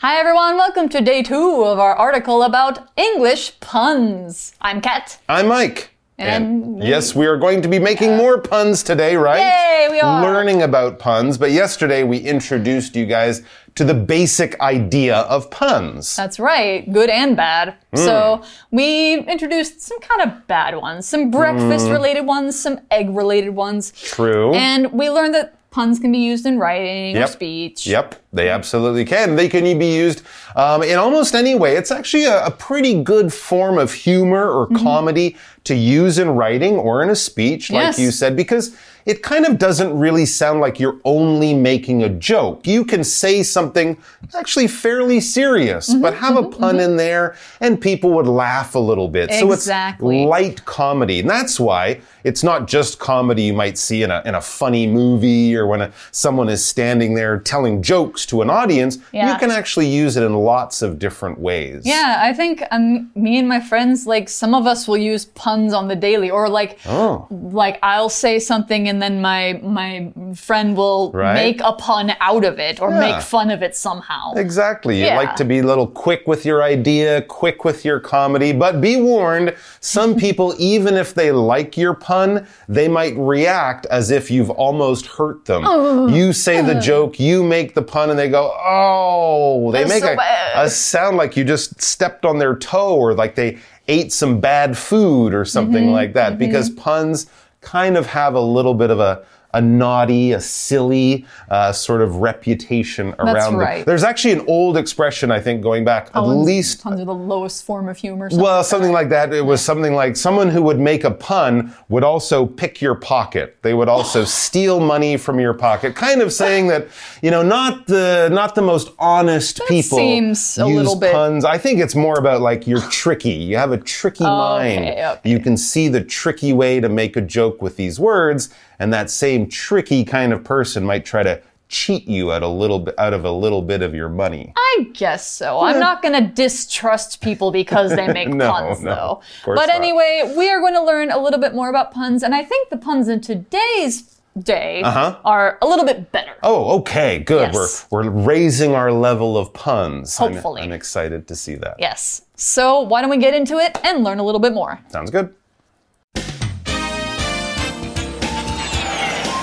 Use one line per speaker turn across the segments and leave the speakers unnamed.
Hi everyone, welcome to day two of our article about English puns. I'm Kat.
I'm Mike.
And-
yes, we are going to be making more puns today, right?
Yay, we are.
Learning about puns, but yesterday we introduced you guys to the basic idea of puns.
That's right, good and bad.
Hmm.
So we introduced some kind of bad ones, some breakfast related ones, some egg related ones.
True.
And we learned that puns can be used in writing or speech.
Yep, they absolutely can. They can be used um, in almost any way. It's actually a, a pretty good form of humor or
Mm-hmm.
comedy to use in writing or in a speech, like
Yes.
you said, because it kind of doesn't really sound like you're only making a joke. You can say something actually fairly serious,
Mm-hmm,
but have a pun in there and people would laugh a little bit. So it's light comedy. And that's why it's not just comedy you might see in a, in a funny movie or when a, someone is standing there telling jokes to an audience.
Yeah.
You can actually use it in lots of different ways.
Yeah, I think um, me and my friends, like some of us will use puns on the daily, or like,
Oh.
like I'll say something and then my my friend will
Right.
make a pun out of it or
Yeah.
make fun of it somehow.
Exactly. You like to be a little quick with your idea, quick with your comedy, but be warned, some people, even if they like your pun, they might react as if you've almost hurt them.
Oh.
You say the joke, you make the pun, and they go, oh, they
That's
make
so
a, a sound like you just stepped on their toe or like they ate some bad food or something
Mm-hmm.
like that, because puns kind of have a little bit of a a naughty, a silly uh, sort of reputation around them.
right.
There's actually an old expression, I think, going back at least
under the lowest form of humor. something
well,
like
something like that. It was something like someone who would make a pun would also pick your pocket. They would also steal money from your pocket, kind of saying that you know not the not the most honest people
seems a
use
little bit-
puns. I think it's more about like you're tricky. You have a tricky mind.
okay.
You can see the tricky way to make a joke with these words, and that same tricky kind of person might try to cheat you out a little bit out of a little bit of your money.
I guess so. I'm not going to distrust people because they make
No,
puns,
no,
though. But
not.
anyway, we are going to learn a little bit more about puns, and I think the puns in today's day uh-huh. are a little bit better.
Oh, okay, good.
Yes.
We're we're raising our level of puns. I'm-
Hopefully.
I'm, excited to see that.
Yes. So why don't we get into it and learn a little bit more?
Sounds good.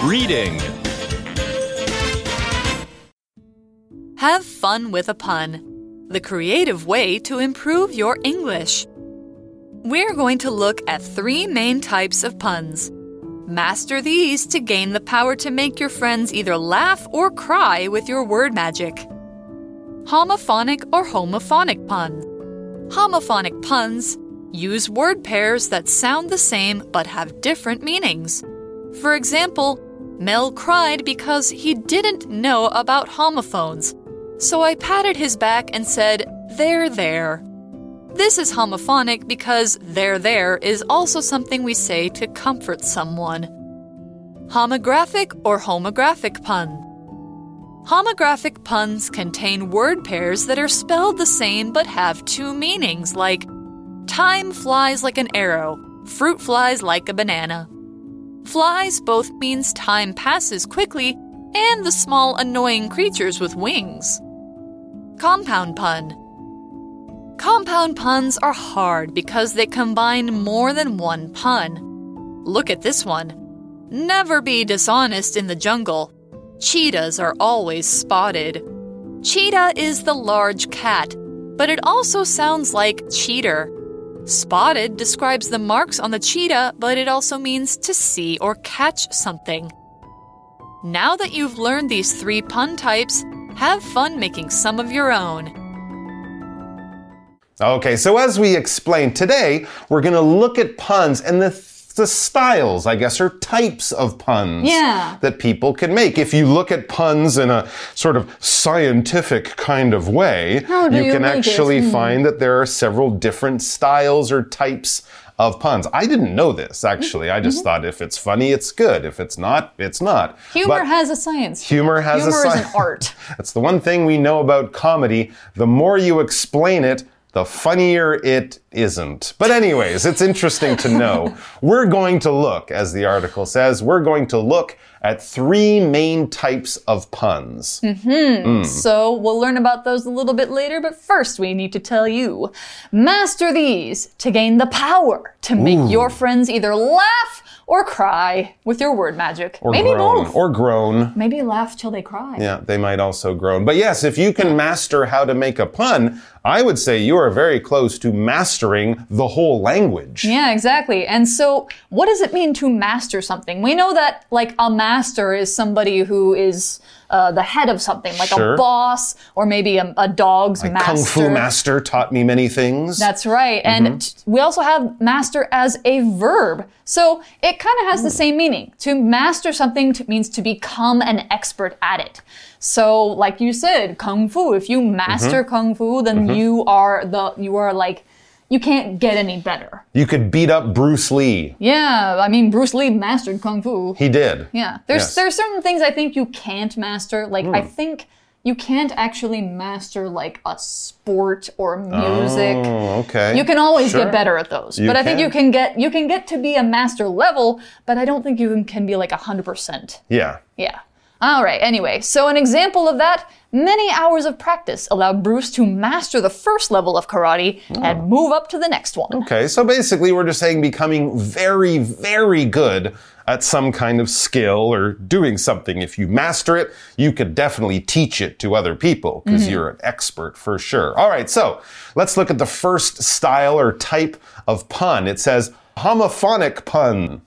Reading.
Have fun with a pun. The creative way to improve your English. We're going to look at three main types of puns. Master these to gain the power to make your friends either laugh or cry with your word magic. Homophonic or homophonic pun. Homophonic puns use word pairs that sound the same but have different meanings. For example, Mel cried because he didn't know about homophones. So I patted his back and said, There, there. This is homophonic because there, there is also something we say to comfort someone. Homographic or homographic pun. Homographic puns contain word pairs that are spelled the same but have two meanings, like time flies like an arrow, fruit flies like a banana. Flies both means time passes quickly and the small annoying creatures with wings. Compound pun. Compound puns are hard because they combine more than one pun. Look at this one. Never be dishonest in the jungle. Cheetahs are always spotted. Cheetah is the large cat, but it also sounds like cheater. Spotted describes the marks on the cheetah, but it also means to see or catch something. Now that you've learned these three pun types, have fun making some of your own.
Okay, so as we explained today, we're going to look at puns and the the styles, I guess, or types of puns
Yeah.
that people can make. If you look at puns in a sort of scientific kind of way,
do you
can actually
Hmm.
find that there are several different styles or types of puns. I didn't know this, actually. I just thought if it's funny, it's good. If it's not, it's not.
Humor
But-
has a science.
Humor has
Humor
a
science.
Humor is
an art.
That's the one thing we know about comedy. The more you explain it, the funnier it isn't. But, anyways, it's interesting to know. We're going to look, as the article says, we're going to look at three main types of puns.
Mm-hmm. So we'll learn about those a little bit later, but first we need to tell you master these to gain the power to make your friends either laugh or cry with your word magic.
Or
Maybe
groan.
both.
Or groan.
Maybe laugh till they cry.
Yeah, they might also groan. But yes, if you can master how to make a pun, I would say you are very close to mastering the whole language.
Yeah, exactly. And so, what does it mean to master something? We know that, like, a master is somebody who is uh, the head of something, like
Sure.
a boss or maybe a, a dog's
Like
master.
Kung Fu master taught me many things.
That's right. And t- we also have master as a verb. So it kind of has the same meaning. To master something means to become an expert at it. So like you said, kung fu, if you master mm-hmm. kung fu, then mm-hmm. you are the you are like you can't get any better.
you could beat up Bruce Lee.
Yeah, I mean Bruce Lee mastered kung fu.
He did.
Yeah. There's
Yes.
there's certain things I think you can't master. Like I hmm. think you can't actually master like a sport or music.
Oh, okay.
You can always
Sure.
get better at those.
You
but I think you can get you can get to be a master level, but I don't think you can, can be like 100%.
Yeah.
Yeah. All right, anyway, so an example of that many hours of practice allowed Bruce to master the first level of karate and oh. move up to the next one.
Okay, so basically, we're just saying becoming very, very good at some kind of skill or doing something. If you master it, you could definitely teach it to other people because mm-hmm. you're an expert for sure. All right, so let's look at the first style or type of pun. It says homophonic pun.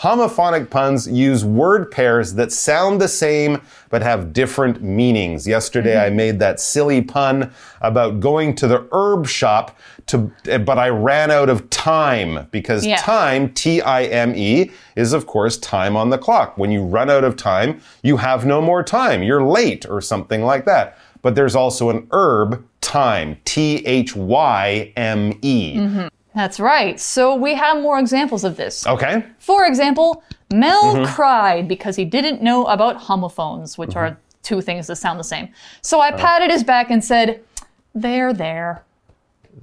Homophonic puns use word pairs that sound the same but have different meanings. Yesterday mm-hmm. I made that silly pun about going to the herb shop to but I ran out of time because
Yeah.
time T I M E is of course time on the clock. When you run out of time, you have no more time. You're late or something like that. But there's also an herb thyme T H Y M E. Mm-hmm.
That's right. So we have more examples of this.
Okay?
For example, Mel
Mm-hmm.
cried because he didn't know about homophones, which are
Mm-hmm.
two things that sound the same. So I
Oh.
patted his back and said, There, They're,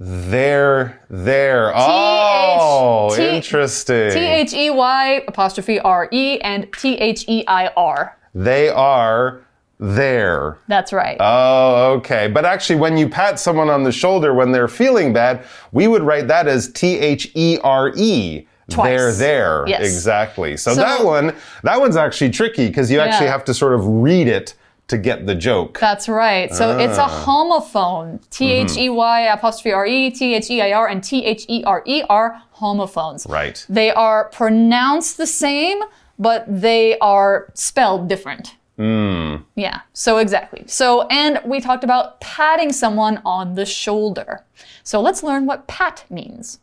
there.
There, there. Oh,
T-
interesting.
T H E Y apostrophe R E and T H E I R.
They are there.
That's right.
Oh, okay. But actually, when you pat someone on the shoulder when they're feeling bad, we would write that as T H E R E.
Twice.
They're there.
Yes.
Exactly. So,
So-
that one, that one's actually tricky because you actually have to sort of read it to get the joke.
That's right. So it's
Ah.
a homophone. T H E Y apostrophe R E, T H E I R, and T H E R E are homophones.
Right.
They are pronounced the same, but they are spelled different. Mm. Yeah, so exactly. So, and we talked about patting someone on the shoulder. So let's learn what pat means.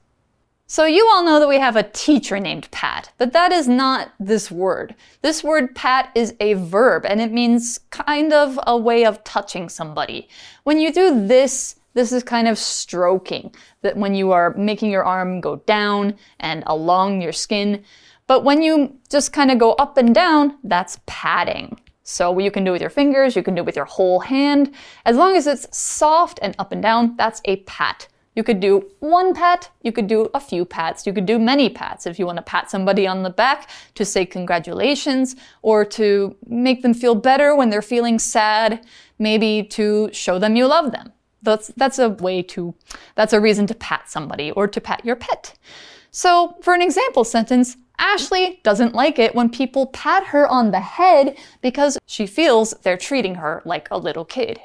So you all know that we have a teacher named Pat, but that is not this word. This word pat is a verb and it means kind of a way of touching somebody. When you do this, this is kind of stroking, that when you are making your arm go down and along your skin. But when you just kind of go up and down, that's patting. So you can do it with your fingers, you can do it with your whole hand. As long as it's soft and up and down, that's a pat. You could do one pat, you could do a few pats, you could do many pats if you want to pat somebody on the back to say congratulations or to make them feel better when they're feeling sad, maybe to show them you love them. That's that's a way to that's a reason to pat somebody or to pat your pet. So, for an example sentence, Ashley doesn't like it when people pat her on the head because she feels they're treating her like a little kid.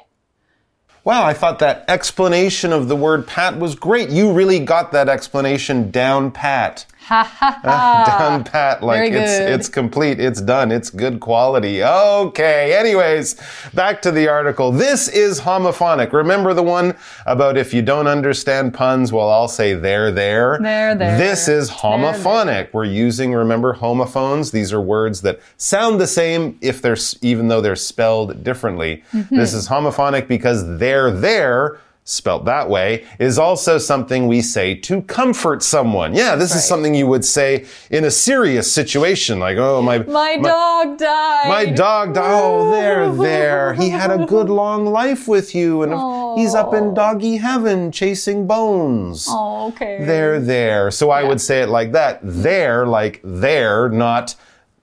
Wow, I thought that explanation of the word pat was great. You really got that explanation down pat.
Ha ha ha.
down pat. Like it's it's complete. It's done. It's good quality. Okay. Anyways back to the article. This is homophonic. Remember the one about if you don't understand puns well i'll say they're there? There
There, there.
this is homophonic. We're using remember homophones? These are words that sound the same if they're even though they're spelled differently.
Mm-hmm.
this is homophonic because there there spelt that way, is also something we say to comfort someone. Yeah, this is something you would say in a serious situation, like, oh, my,
My, dog died.
my dog died. Oh, there, there. He had a good long life with you. And, He's up in doggy heaven chasing bones.
Oh, okay.
They're there. So I would say it like that. They're like there, not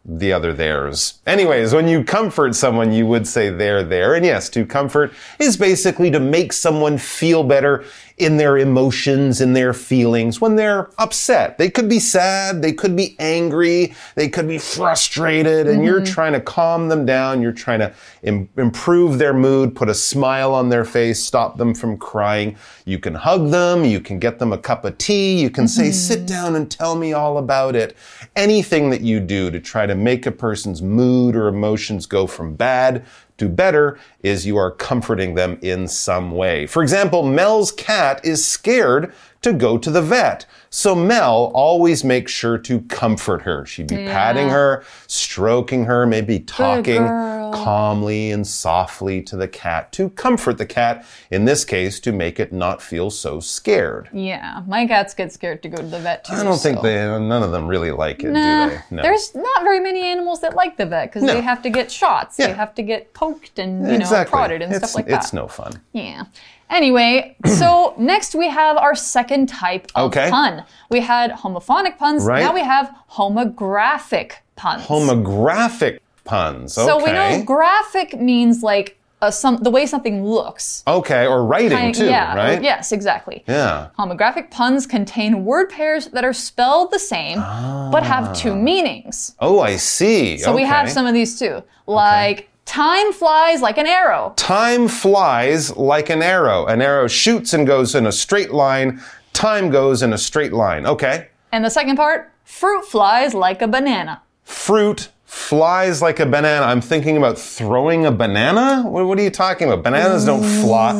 the other theirs. Anyways, when you comfort someone, you would say they're there. And yes, to comfort is basically to make someone feel better in their emotions, in their feelings when they're upset. They could be sad, they could be angry, they could be frustrated, and you're mm-hmm. trying to calm them down. You're trying to Im- improve their mood, put a smile on their face, stop them from crying. You can hug them, you can get them a cup of tea, you can say, mm-hmm. sit down and tell me all about it. Anything that you do to try to make a person's mood or emotions go from bad to better is you are comforting them in some way. For example, Mel's cat is scared to go to the vet. So Mel always makes sure to comfort her. She'd be patting her, stroking her, maybe talking calmly and softly to the cat to comfort the cat, in this case, to make it not feel so scared.
Yeah, my cats get scared to go to the vet too.
I don't think they, none of them really like it,
Nah,
do they? No.
there's not very many animals that like the vet because
No.
they have to get shots.
Yeah.
They have to get poked and you
exactly.
know prodded and
it's,
stuff like that.
It's no fun.
Yeah. Anyway, so next we have our second type of
Okay.
pun. We had homophonic puns.
Right.
Now we have homographic puns.
Homographic puns.
so we know graphic means like a, some the way something looks.
Okay, or writing
Kind-
too,
yeah,
right?
Yes, exactly.
Yeah.
Homographic puns contain word pairs that are spelled the same but have two ah. meanings.
Oh, I see.
So we have some of these too. Like time flies like an arrow.
Time flies like an arrow. An arrow shoots and goes in a straight line. Time goes in a straight line. Okay.
And the second part, fruit flies like a banana.
Fruit flies like a banana. I'm thinking about throwing a banana? What, what are you talking about? Bananas don't fly.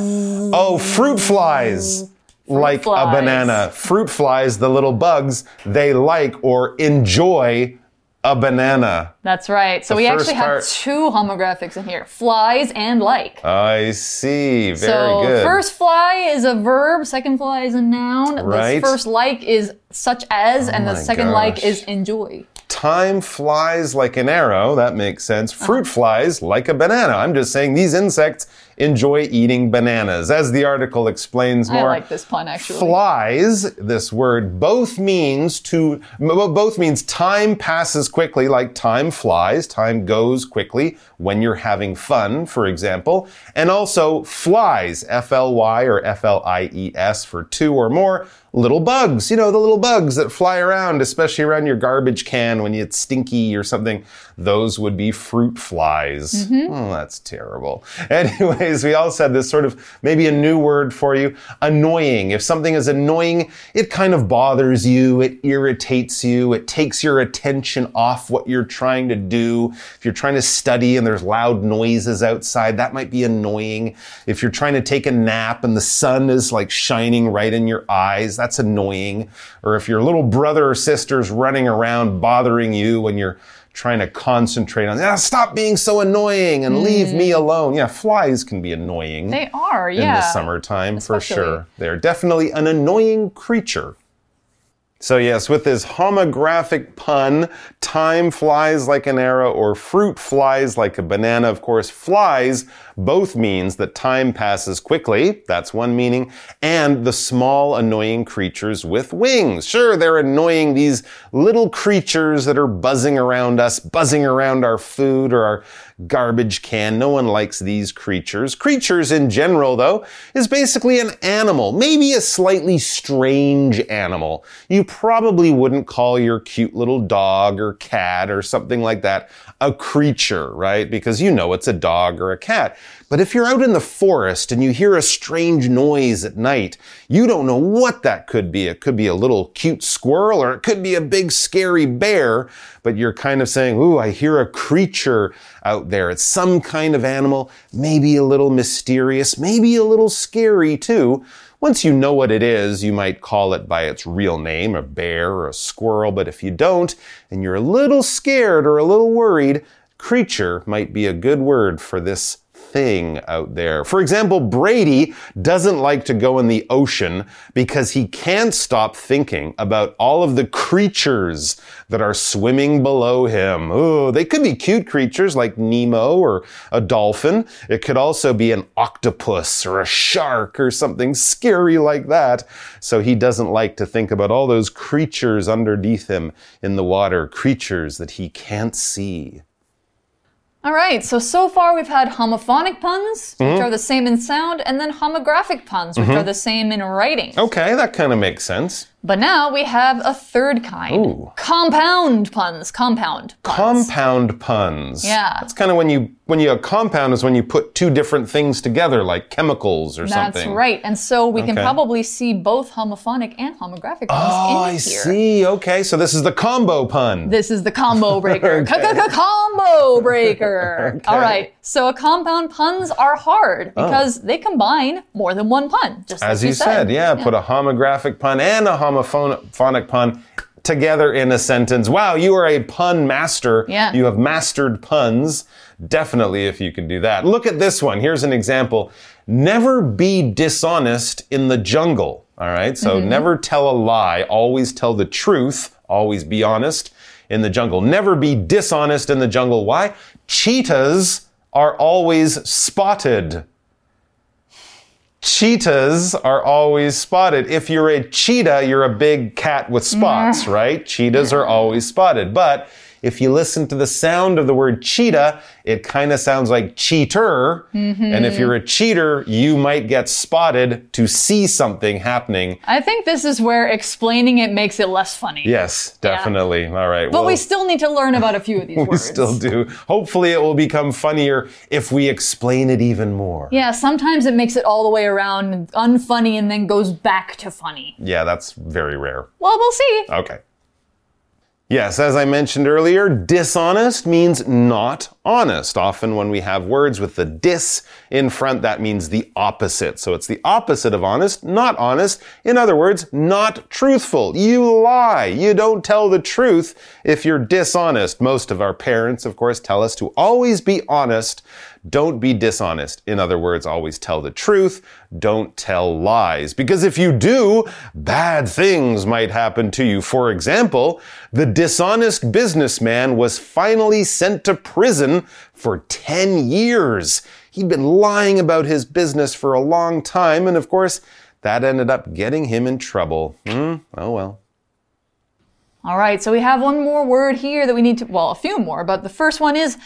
Oh, fruit flies. like a banana. Fruit flies, the little bugs, they like or enjoy a banana.
That's right. So we actually
part-
have two homographics in here flies and like.
I see. Very
so
good.
first fly is a verb, second fly is a noun.
Right.
The first like is such as, oh and the second like is enjoy.
Time flies like an arrow. That makes sense. Fruit flies like a banana. I'm just saying these insects enjoy eating bananas. As the article explains more, I
like this pun actually.
Flies, this word both means to both means time passes quickly like time flies, time goes quickly when you're having fun, for example, and also flies, F L Y or F L I E S for two or more little bugs. You know, the little bugs that fly around, especially around your garbage can when it's stinky or something. Those would be fruit flies. Mm-hmm. Oh, that's terrible. Anyways, we also had this sort of maybe a new word for you annoying. If something is annoying, it kind of bothers you, it irritates you, it takes your attention off what you're trying to do. If you're trying to study and there's loud noises outside, that might be annoying. If you're trying to take a nap and the sun is like shining right in your eyes, that's annoying. Or if your little brother or sister's running around bothering you when you're trying to concentrate on, ah, stop being so annoying and leave me alone. Yeah, flies can be annoying
They are,
in the summertime for sure. They're definitely an annoying creature. So, yes, with this homographic pun, time flies like an arrow or fruit flies like a banana. Of course, flies both means that time passes quickly. That's one meaning. And the small, annoying creatures with wings. Sure, they're annoying these little creatures that are buzzing around us, buzzing around our food or our garbage can. No one likes these creatures. Creatures in general, though, is basically an animal, maybe a slightly strange animal. You probably wouldn't call your cute little dog or cat or something like that a creature, right? Because you know it's a dog or a cat. But if you're out in the forest and you hear a strange noise at night, you don't know what that could be. It could be a little cute squirrel or it could be a big scary bear, but you're kind of saying, Ooh, I hear a creature out there. It's some kind of animal, maybe a little mysterious, maybe a little scary too. Once you know what it is, you might call it by its real name, a bear or a squirrel. But if you don't, and you're a little scared or a little worried, creature might be a good word for this thing out there. For example, Brady doesn't like to go in the ocean because he can't stop thinking about all of the creatures that are swimming below him. Oh, they could be cute creatures like Nemo or a dolphin. It could also be an octopus or a shark or something scary like that. So he doesn't like to think about all those creatures underneath him in the water, creatures that he can't see.
All right, so so far we've had homophonic puns, which
Mm-hmm.
are the same in sound, and then homographic puns, which are the same in writing.
Okay, that kind of makes sense.
But now we have a third kind
Ooh.
compound puns. Compound puns.
Compound puns.
Yeah.
That's kind of when you when you a compound is when you put two different things together, like chemicals or
That's
something.
That's right. And so we can probably see both homophonic and homographic puns
Oh,
in
I
here.
see. Okay, so this is the combo pun.
This is the combo breaker. Combo breaker. All right. So a compound puns are hard oh. because they combine more than one pun. Just
Oh. As
like
you said, yeah, put a homographic pun and a homophonic pun together in a sentence. Wow, you are a pun master.
Yeah.
You have mastered puns. Definitely, if you can do that. Look at this one. Here's an example. Never be dishonest in the jungle. All right, so
Mm-hmm.
never tell a lie. Always tell the truth. Always be honest in the jungle. Never be dishonest in the jungle. Why? Cheetahs are always spotted cheetahs are always spotted. If you're a cheetah, you're a big cat with spots, mm. right? Cheetahs are always spotted. But if you listen to the sound of the word cheetah, it kind of sounds like cheater. And if mm-hmm. you're a cheater, you might get spotted to see something happening.
I think this is where explaining it makes it less funny.
Yes, definitely. All right.
But
well,
we still need to learn about a few of these
we
words.
still do. Hopefully, it will become funnier if we explain it even more.
Yeah, sometimes it makes it all the way around unfunny and then goes back to funny.
Yeah, that's very rare.
Well, we'll see.
Okay. Yes, as I mentioned earlier, dishonest means not honest. Often when we have words with the dis in front, that means the opposite. So it's the opposite of honest, not honest. In other words, not truthful. You lie. You don't tell the truth if you're dishonest. Most of our parents, of course, tell us to always be honest. Don't be dishonest. In other words, always tell the truth. Don't tell lies. Because if you do, bad things might happen to you. For example, the dishonest businessman was finally sent to prison for 10 years. He'd been lying about his business for a long time, and of course, that ended up getting him in trouble. Hmm, oh well.
All right, so we have one more word here that we need to, well, a few more, but the first one is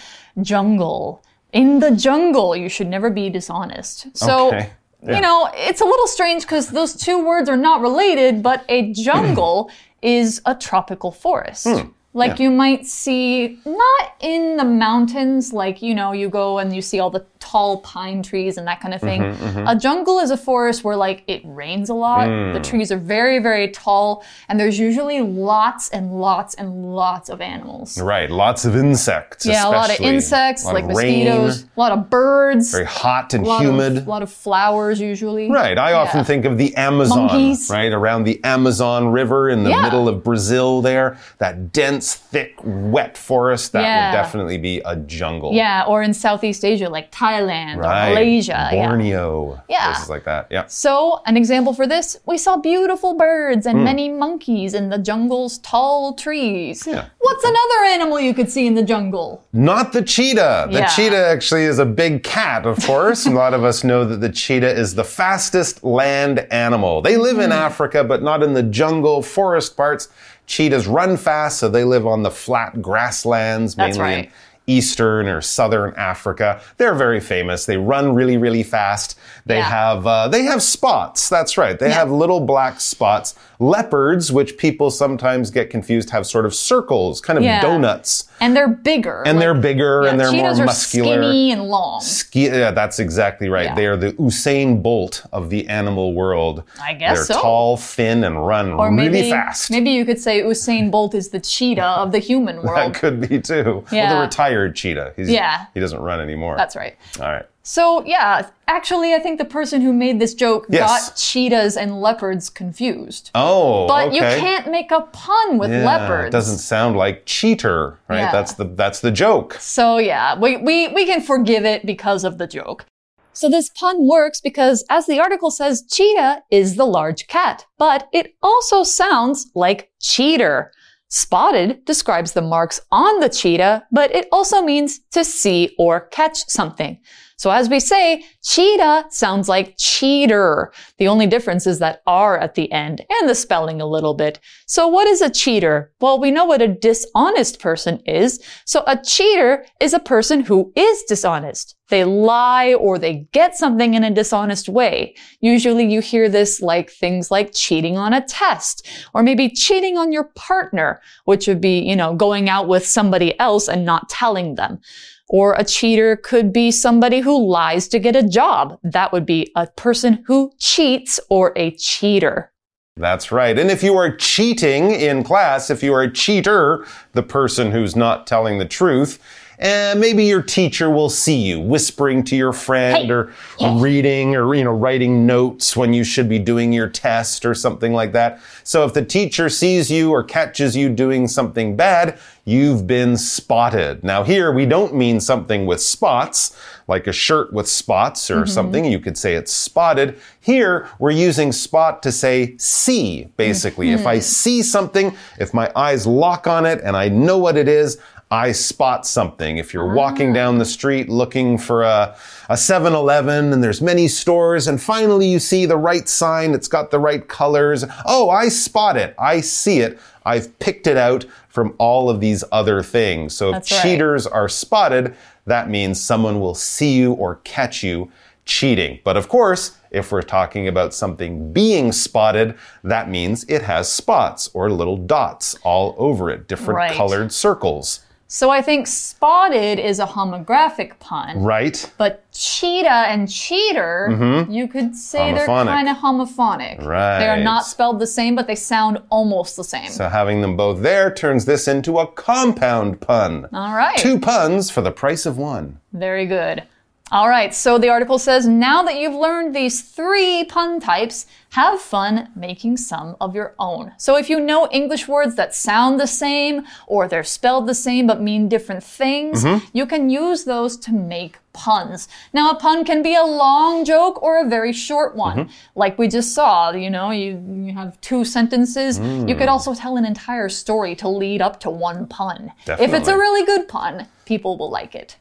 jungle. In the jungle, you should never be dishonest. So,
Okay, yeah.
you know, it's a little strange because those two words are not related, but a jungle is a tropical forest.
Hmm,
Like you might see, not in the mountains, like, you know, you go and you see all the tall pine trees and that kind of thing.
Mm-hmm,
A jungle is a forest where, like, it rains a lot.
Mm.
The trees are very, very tall, and there's usually lots and lots and lots of animals.
Right, lots of insects.
Yeah, a lot of insects,
lot
like
of rain,
mosquitoes, a lot of birds,
Very hot and
a
humid.
Of, a lot of flowers usually.
Right. I often think of the Amazon,
Monkeys.
right? Around the Amazon River in the
Yeah.
middle of Brazil there. That dense, thick, wet forest. That
Yeah.
would definitely be a jungle.
Yeah, or in Southeast Asia, like Thailand
Right.
or Malaysia.
Borneo.
Yeah.
Places like that. Yeah.
So, an example for this, we saw beautiful birds and many monkeys in the jungle's tall trees.
Yeah.
What's another animal you could see in the jungle?
Not the cheetah. The
Yeah.
cheetah actually is a big cat, of course. a lot of us know that the cheetah is the fastest land animal. They live in
Mm-hmm.
Africa, but not in the jungle, forest parts. Cheetahs run fast, so they live on the flat grasslands, mainly in
right.
Eastern or southern Africa. They're very famous. They run really, really fast. They
Yeah.
have uh, they have spots. That's right. They
Yeah.
have little black spots. Leopards, which people sometimes get confused, have sort of circles, kind of
Yeah.
donuts.
And they're bigger.
And
like-
they're bigger and they're more muscular.
skinny and long.
Ski- yeah, that's exactly right. They are the Usain Bolt of the animal world.
I guess
They're
so.
tall, thin, and run
Or
really
maybe,
fast.
maybe you could say Usain Bolt is the cheetah of the human world.
that could be too. Well,
Yeah.
the retired cheetah. He's,
Yeah.
He doesn't run anymore.
That's right.
All right.
So, yeah, actually, I think the person who made this joke
Yes.
got cheetahs and leopards confused.
Oh,
But
okay.
you can't make a pun with
Yeah,
leopards.
It doesn't sound like cheater, right?
Yeah.
That's the that's the joke.
So yeah, we, we, we can forgive it because of the joke. So this pun works because, as the article says, cheetah is the large cat, but it also sounds like cheater. Spotted describes the marks on the cheetah, but it also means to see or catch something. So as we say, cheetah sounds like cheater. The only difference is that R at the end and the spelling a little bit. So what is a cheater? Well, we know what a dishonest person is. So a cheater is a person who is dishonest. They lie or they get something in a dishonest way. Usually you hear this like things like cheating on a test or maybe cheating on your partner, which would be, you know, going out with somebody else and not telling them. Or a cheater could be somebody who lies to get a job. That would be a person who cheats or a cheater.
That's right. And if you are cheating in class, if you are a cheater, the person who's not telling the truth, and maybe your teacher will see you whispering to your friend
Hey.
or reading or you know writing notes when you should be doing your test or something like that. So if the teacher sees you or catches you doing something bad, you've been spotted. Now here we don't mean something with spots like a shirt with spots or mm-hmm. something. You could say it's spotted. Here we're using spot to say see basically. If I hmm. see something, if my eyes lock on it and I know what it is, I spot something. If you're walking down ah. the street looking for a, a 7 Eleven and there's many stores, and finally you see the right sign, it's got the right colors. Oh, I spot it. I see it. I've picked it out from all of these other things. So if
That's right.
cheaters are spotted, that means someone will see you or catch you cheating. But of course, if we're talking about something being spotted, that means it has spots or little dots all over it, different
Right.
colored circles.
So I think spotted is a homographic pun.
Right?
But cheetah and cheater, mm-hmm. you could say they're kind of homophonic.
Right.
They are not spelled the same, but they sound almost the same.
So having them both there turns this into a compound pun.
All right.
Two puns for the price of one.
Very good. All right, so the article says now that you've learned these three pun types, have fun making some of your own. So if you know English words that sound the same or they're spelled the same but mean different things, mm-hmm. you can use those to make puns. Now, a pun can be a long joke or a very short one. Mm-hmm. Like we just saw, you know, you, you have two sentences. You could mm. also tell an entire story to lead up to one pun. If it's a really good pun, people will like it.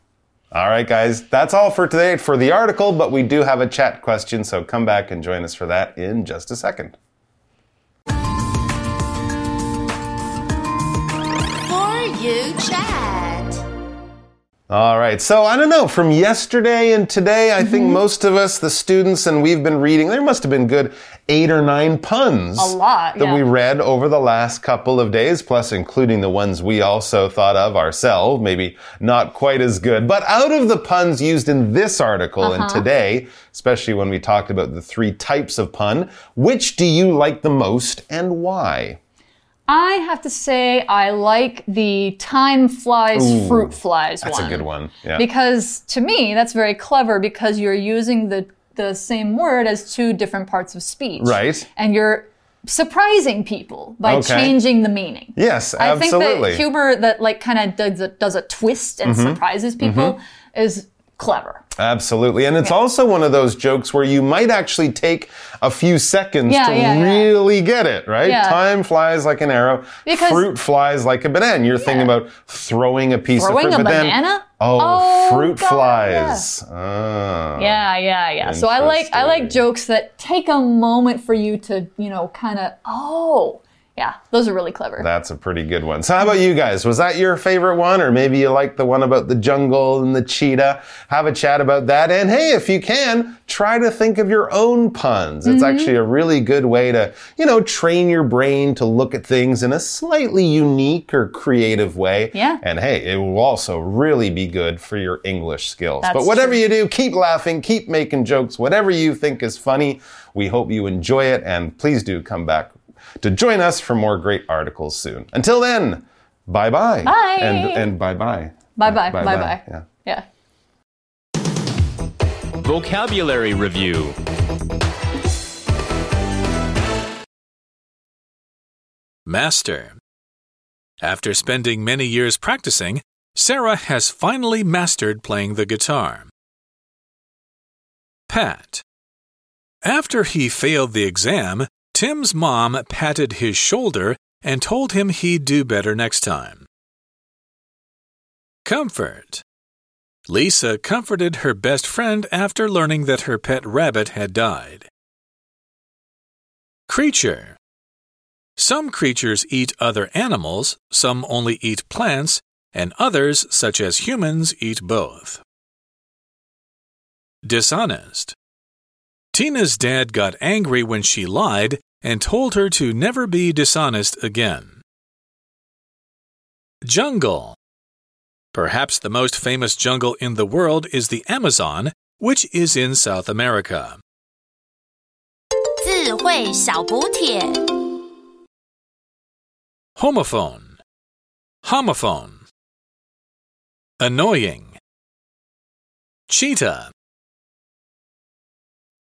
All right, guys, that's all for today for the article, but we do have a chat question, so come back and join us for that in just a second.
For You Chat.
All right. So I don't know, from yesterday and today, I think mm-hmm. most of us, the students, and we've been reading, there must have been good eight or nine puns.
A lot,
That
yeah.
we read over the last couple of days, plus including the ones we also thought of ourselves, maybe not quite as good. But out of the puns used in this article
Uh-huh.
and today, especially when we talked about the three types of pun, which do you like the most and why?
I have to say I like the time flies, fruit flies
That's
one.
That's a good one. Yeah.
Because to me, that's very clever because you're using the, the same word as two different parts of speech.
Right.
And you're surprising people by
Okay.
changing the meaning.
yes,
I think
absolutely.
that humor that like kind of does a, does a twist and mm-hmm. surprises people mm-hmm. is clever.
Absolutely. And it's also one of those jokes where you might actually take a few seconds
Yeah,
to
yeah, yeah.
really get it, right?
Yeah.
Time flies like an arrow.
Because-
fruit flies like a banana. You're thinking about throwing a piece
Throwing
of
a
fruit. but then- oh,
Oh,
fruit
God,
flies. Oh.
Yeah, yeah, yeah. So I like I like jokes that take a moment for you to, you know, kind of oh, yeah, those are really clever.
That's a pretty good one. So, how about you guys? Was that your favorite one? Or maybe you like the one about the jungle and the cheetah? Have a chat about that. And hey, if you can, try to think of your own puns. It's mm-hmm. actually a really good way to, you know, train your brain to look at things in a slightly unique or creative way.
Yeah.
And hey, it will also really be good for your English skills.
That's
but whatever
true.
you do, keep laughing, keep making jokes, whatever you think is funny. We hope you enjoy it. And please do come back to join us for more great articles soon. Until then, bye bye.
Bye.
And, and bye bye.
Bye bye. Bye bye.
Yeah.
Yeah.
Vocabulary Review
Master. After spending many years practicing, Sarah has finally mastered playing the guitar. Pat. After he failed the exam, Tim's mom patted his shoulder and told him he'd do better next time. Comfort. Lisa comforted her best friend after learning that her pet rabbit had died. Creature. Some creatures eat other animals, some only eat plants, and others, such as humans, eat both. Dishonest. Tina's dad got angry when she lied and told her to never be dishonest again. Jungle. Perhaps the most famous jungle in the world is the Amazon, which is in South America.
智慧小补帖。
Homophone. Homophone. Annoying. Cheetah.